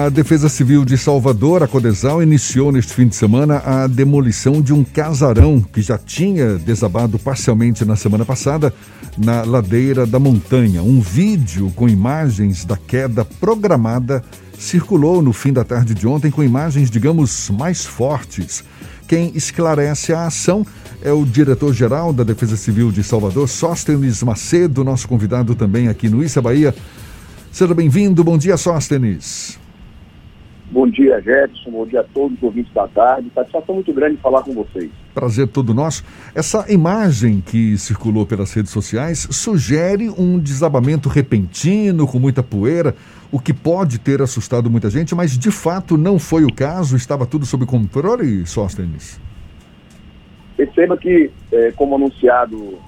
A Defesa Civil de Salvador, a Codesal, iniciou neste fim de semana a demolição de um casarão que já tinha desabado parcialmente na semana passada na ladeira da montanha. Um vídeo com imagens da queda programada circulou no fim da tarde de ontem com imagens, digamos, mais fortes. Quem esclarece a ação é o diretor-geral da Defesa Civil de Salvador, Sóstenes Macedo, nosso convidado também aqui no Issa Bahia. Seja bem-vindo, bom dia, Sóstenes. Bom dia, Jetson. Bom dia a todos os ouvintes da tarde. Satisfação muito grande falar com vocês. Prazer todo nosso. Essa imagem que circulou pelas redes sociais sugere um desabamento repentino, com muita poeira, o que pode ter assustado muita gente, mas de fato não foi o caso. Estava tudo sob controle, Sóstenes? Perceba que, é, como anunciado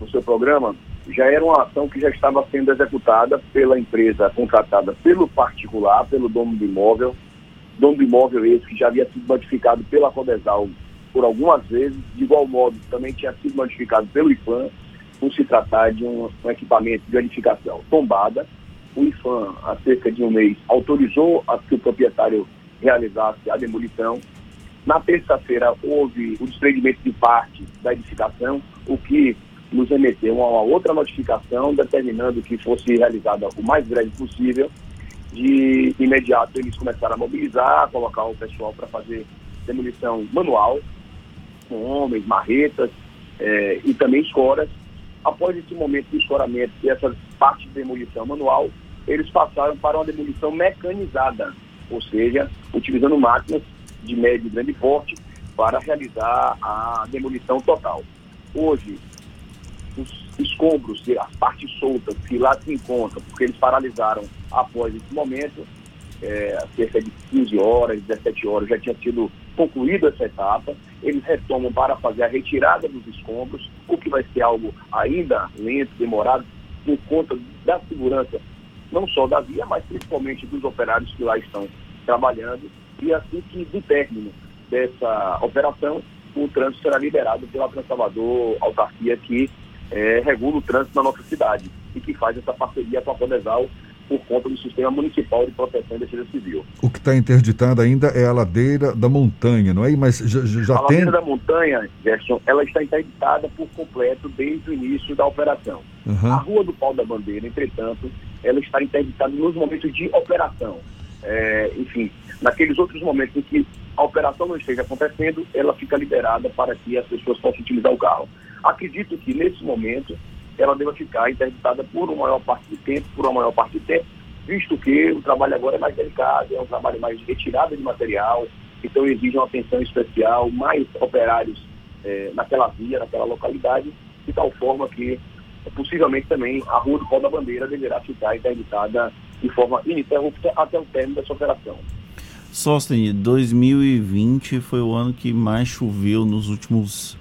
no seu programa, já era uma ação que já estava sendo executada pela empresa contratada pelo particular, pelo dono do imóvel, dono do imóvel esse que já havia sido notificado pela Codesal por algumas vezes, de igual modo também tinha sido notificado pelo IFAM por se tratar de um, um equipamento de verificação tombada. O IFAM, há cerca de um mês, autorizou a que o proprietário realizasse a demolição. Na terça-feira houve o desprendimento de parte da edificação, o que nos remeteu uma outra notificação determinando que fosse realizada o mais breve possível. De imediato eles começaram a mobilizar, colocar o pessoal para fazer demolição manual, com homens, marretas eh, e também escoras. Após esse momento de escoramento e essa parte de demolição manual, eles passaram para uma demolição mecanizada, ou seja, utilizando máquinas de médio e grande porte para realizar a demolição total. Hoje, os escombros, as partes soltas que lá se encontram, porque eles paralisaram após esse momento, é, cerca de 15 horas, 17 horas, já tinha sido concluída essa etapa. Eles retomam para fazer a retirada dos escombros, o que vai ser algo ainda lento, demorado, por conta da segurança, não só da via, mas principalmente dos operários que lá estão trabalhando. E assim que, do término dessa operação, o trânsito será liberado pela Transalvador Autarquia, que é, regula o trânsito na nossa cidade e que faz essa parceria com a Podesal por conta do Sistema Municipal de Proteção e Defesa Civil. O que está interditado ainda é a ladeira da montanha, não é? Mas já, já a tem... ladeira da montanha, Gerson, ela está interditada por completo desde o início da operação. Uhum. A Rua do Pau da Bandeira, entretanto, ela está interditada nos momentos de operação. É, enfim, naqueles outros momentos em que a operação não esteja acontecendo, ela fica liberada para que as pessoas possam utilizar o carro. Acredito que, nesse momento, ela deva ficar interditada por uma maior parte do tempo, por uma maior parte do tempo, visto que o trabalho agora é mais delicado, é um trabalho mais de retirada de material, então exige uma atenção especial, mais operários eh, naquela via, naquela localidade, de tal forma que possivelmente também a Rua do Pó da Bandeira deverá ficar interditada de forma ininterrupta até o término dessa operação. Sóstenes, 2020 foi o ano que mais choveu nos últimos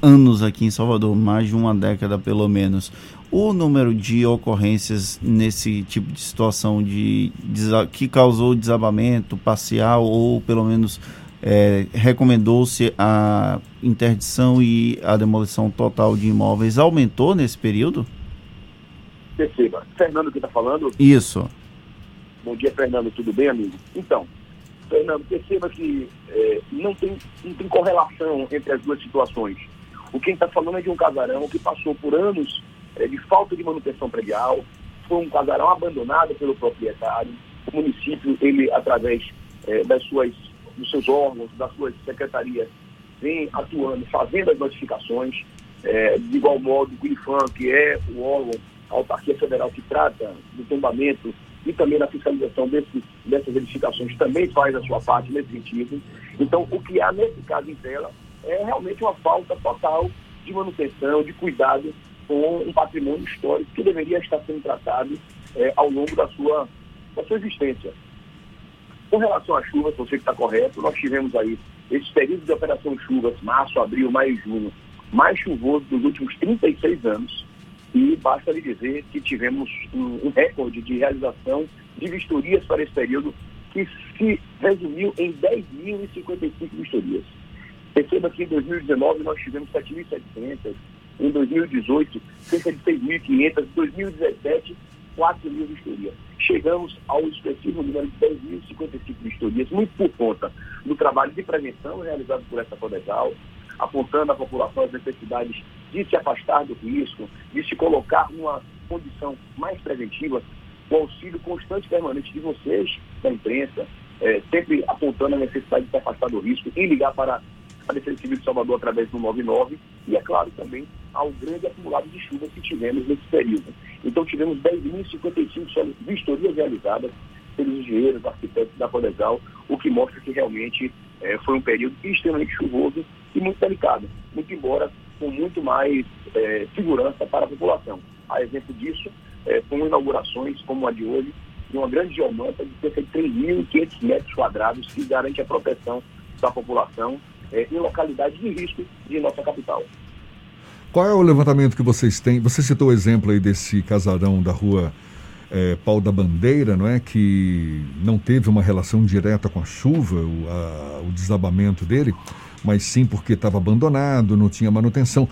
anos aqui em Salvador, mais de uma década pelo menos. O número de ocorrências nesse tipo de situação de, que causou desabamento parcial ou pelo menos é, recomendou-se a interdição e a demolição total de imóveis aumentou nesse período? Perceba. Fernando que está falando? Isso. Bom dia, Fernando. Tudo bem, amigo? Então, Fernando, perceba que é, não, tem, não tem correlação entre as duas situações. O que está falando é de um casarão que passou por anos é, de falta de manutenção predial, foi um casarão abandonado pelo proprietário. O município, ele, através é, das suas, dos seus órgãos, das suas secretarias, vem atuando, fazendo as notificações, é, de igual modo o IFAM, que é o órgão, a autarquia federal que trata do tombamento e também na fiscalização desse, dessas edificações, também faz a sua parte nesse sentido. Então, o que há nesse caso em tela é realmente uma falta total de manutenção, de cuidado com um patrimônio histórico que deveria estar sendo tratado é, ao longo da sua, da sua existência. Com relação às chuvas, você está correto, nós tivemos aí esses períodos de operação chuvas, março, abril, maio e junho, mais chuvoso dos últimos 36 anos. E basta lhe dizer que tivemos um, recorde de realização de vistorias para esse período, que se resumiu em 10.055 vistorias. Perceba que em 2019 nós tivemos 7.700, em 2018 cerca de 6.500, em 2017 4 mil vistorias. chegamos ao expressivo número de 10.055 vistorias, muito por conta do trabalho de prevenção realizado por essa Codegal, apontando à população as necessidades de se afastar do risco, de se colocar numa condição mais preventiva, o auxílio constante e permanente de vocês, da imprensa, é, sempre apontando a necessidade de se afastar do risco e ligar para a Defesa Civil de Salvador através do 99 e, é claro, também ao grande acumulado de chuvas que tivemos nesse período. Então, tivemos 10.055 vistorias realizadas pelos engenheiros, arquitetos da Codesal, o que mostra que realmente é, foi um período extremamente chuvoso e muito delicado, muito embora com muito mais é, segurança para a população. A exemplo disso, é, com inaugurações como a de hoje, de uma grande geomanta de cerca de 3.500 metros quadrados que garante a proteção da população é, em localidades de risco de nossa capital. Qual é o levantamento que vocês têm? Você citou o exemplo aí desse casarão da rua é, Pau da Bandeira, não é? Que não teve uma relação direta com a chuva, o, a, o desabamento dele, mas sim porque estava abandonado, não tinha manutenção.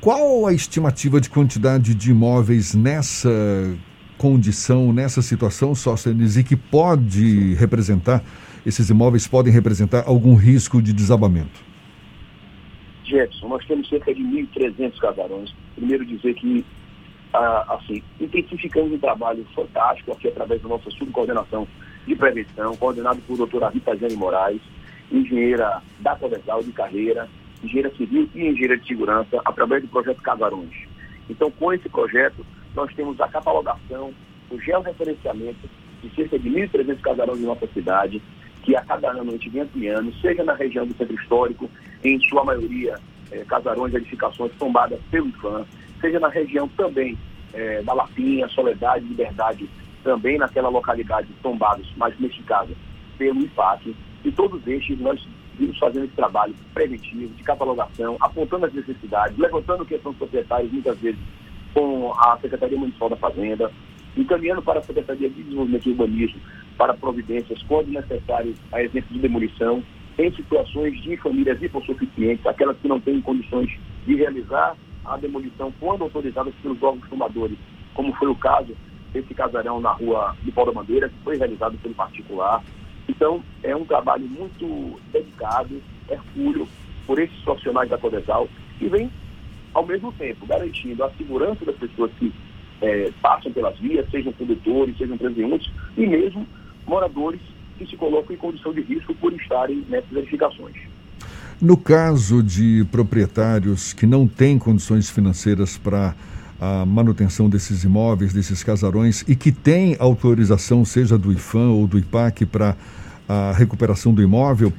Qual a estimativa de quantidade de imóveis nessa condição, nessa situação, Sóstenes, e que pode representar, esses imóveis podem representar algum risco de desabamento? Jefferson, nós temos cerca de 1.300 casarões. Primeiro dizer que, ah, assim, intensificamos um trabalho fantástico aqui através da nossa subcoordenação de prevenção, coordenado por doutora Rita Jane Moraes, engenheira da Codesal de carreira, engenheira civil e engenheira de segurança, através do projeto Casarões. Então, com esse projeto, nós temos a catalogação, o georreferenciamento de cerca de 1.300 casarões em nossa cidade, que a cada ano a gente vem ampliando, seja na região do centro histórico, em sua maioria é, casarões, edificações tombadas pelo IFAM, seja na região também é, da Lapinha, Soledade, Liberdade, também naquela localidade tombados, mas neste caso pelo IFAC. E todos estes nós vimos fazendo esse trabalho preventivo, de catalogação, apontando as necessidades, levantando questões proprietárias, muitas vezes com a Secretaria Municipal da Fazenda, encaminhando para a Secretaria de Desenvolvimento e Urbanismo para providências, quando necessário, a exemplo de demolição, em situações de famílias hipossuficientes, aquelas que não têm condições de realizar a demolição quando autorizadas pelos órgãos tomadores, como foi o caso desse casarão na rua de Paulo Bandeira, que foi realizado pelo particular. Então, é um trabalho muito dedicado, hercúleo, por esses profissionais da Codesal, que vem, ao mesmo tempo, garantindo a segurança das pessoas que é, passam pelas vias, sejam condutores, sejam transeuntes, e mesmo moradores que se colocam em condição de risco por estarem nessas edificações. No caso de proprietários que não têm condições financeiras para a manutenção desses imóveis, desses casarões, e que têm autorização, seja do IFAM ou do IPAC, para a recuperação do imóvel,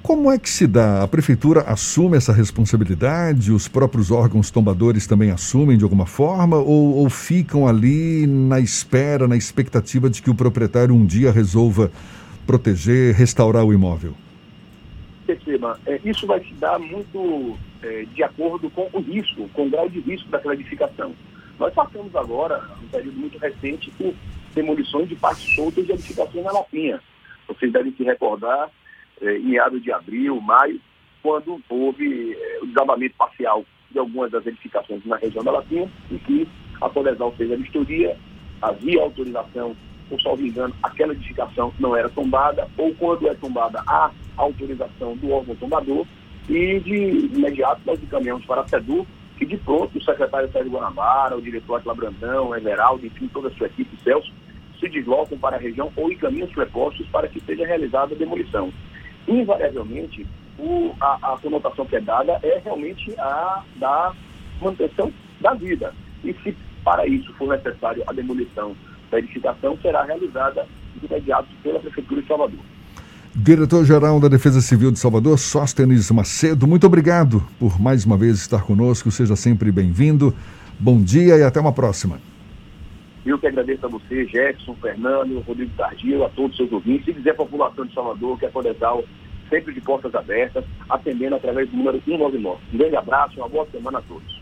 como é que se dá? A prefeitura assume essa responsabilidade? Os próprios órgãos tombadores também assumem de alguma forma? Ou, ou ficam ali na espera, na expectativa de que o proprietário um dia resolva proteger, restaurar o imóvel? Perceba, é, isso vai se dar muito é, de acordo com o risco, com o grau de risco daquela edificação. Nós passamos agora, um período muito recente, por demolições de partes soltas de edificações na Lapinha. Vocês devem se recordar, é, em de abril, maio, quando houve é, o desabamento parcial de algumas das edificações na região da Lapinha e que a Colesal fez a vistoria, havia autorização por salvo engano, aquela edificação não era tombada, ou quando é tombada, há autorização do órgão tombador, e de imediato nós encaminhamos para a SEDU, que de pronto o secretário Sérgio Guanabara, o diretor Atila Brandão, Everaldo, enfim, toda a sua equipe, Celso, se deslocam para a região ou encaminham os prepostos para que seja realizada a demolição. Invariavelmente, o, a, a conotação que é dada é realmente a da manutenção da vida. E se para isso for necessário a demolição da edificação será realizada de imediato pela Prefeitura de Salvador. Diretor-Geral da Defesa Civil de Salvador, Sóstenes Macedo, muito obrigado por mais uma vez estar conosco. Seja sempre bem-vindo. Bom dia e até uma próxima. Eu que agradeço a você, Jefferson, Fernando, Rodrigo Tardio, a todos os seus ouvintes. Se a população de Salvador que a Codetal sempre de portas abertas, atendendo através do número 199. Um grande abraço uma boa semana a todos.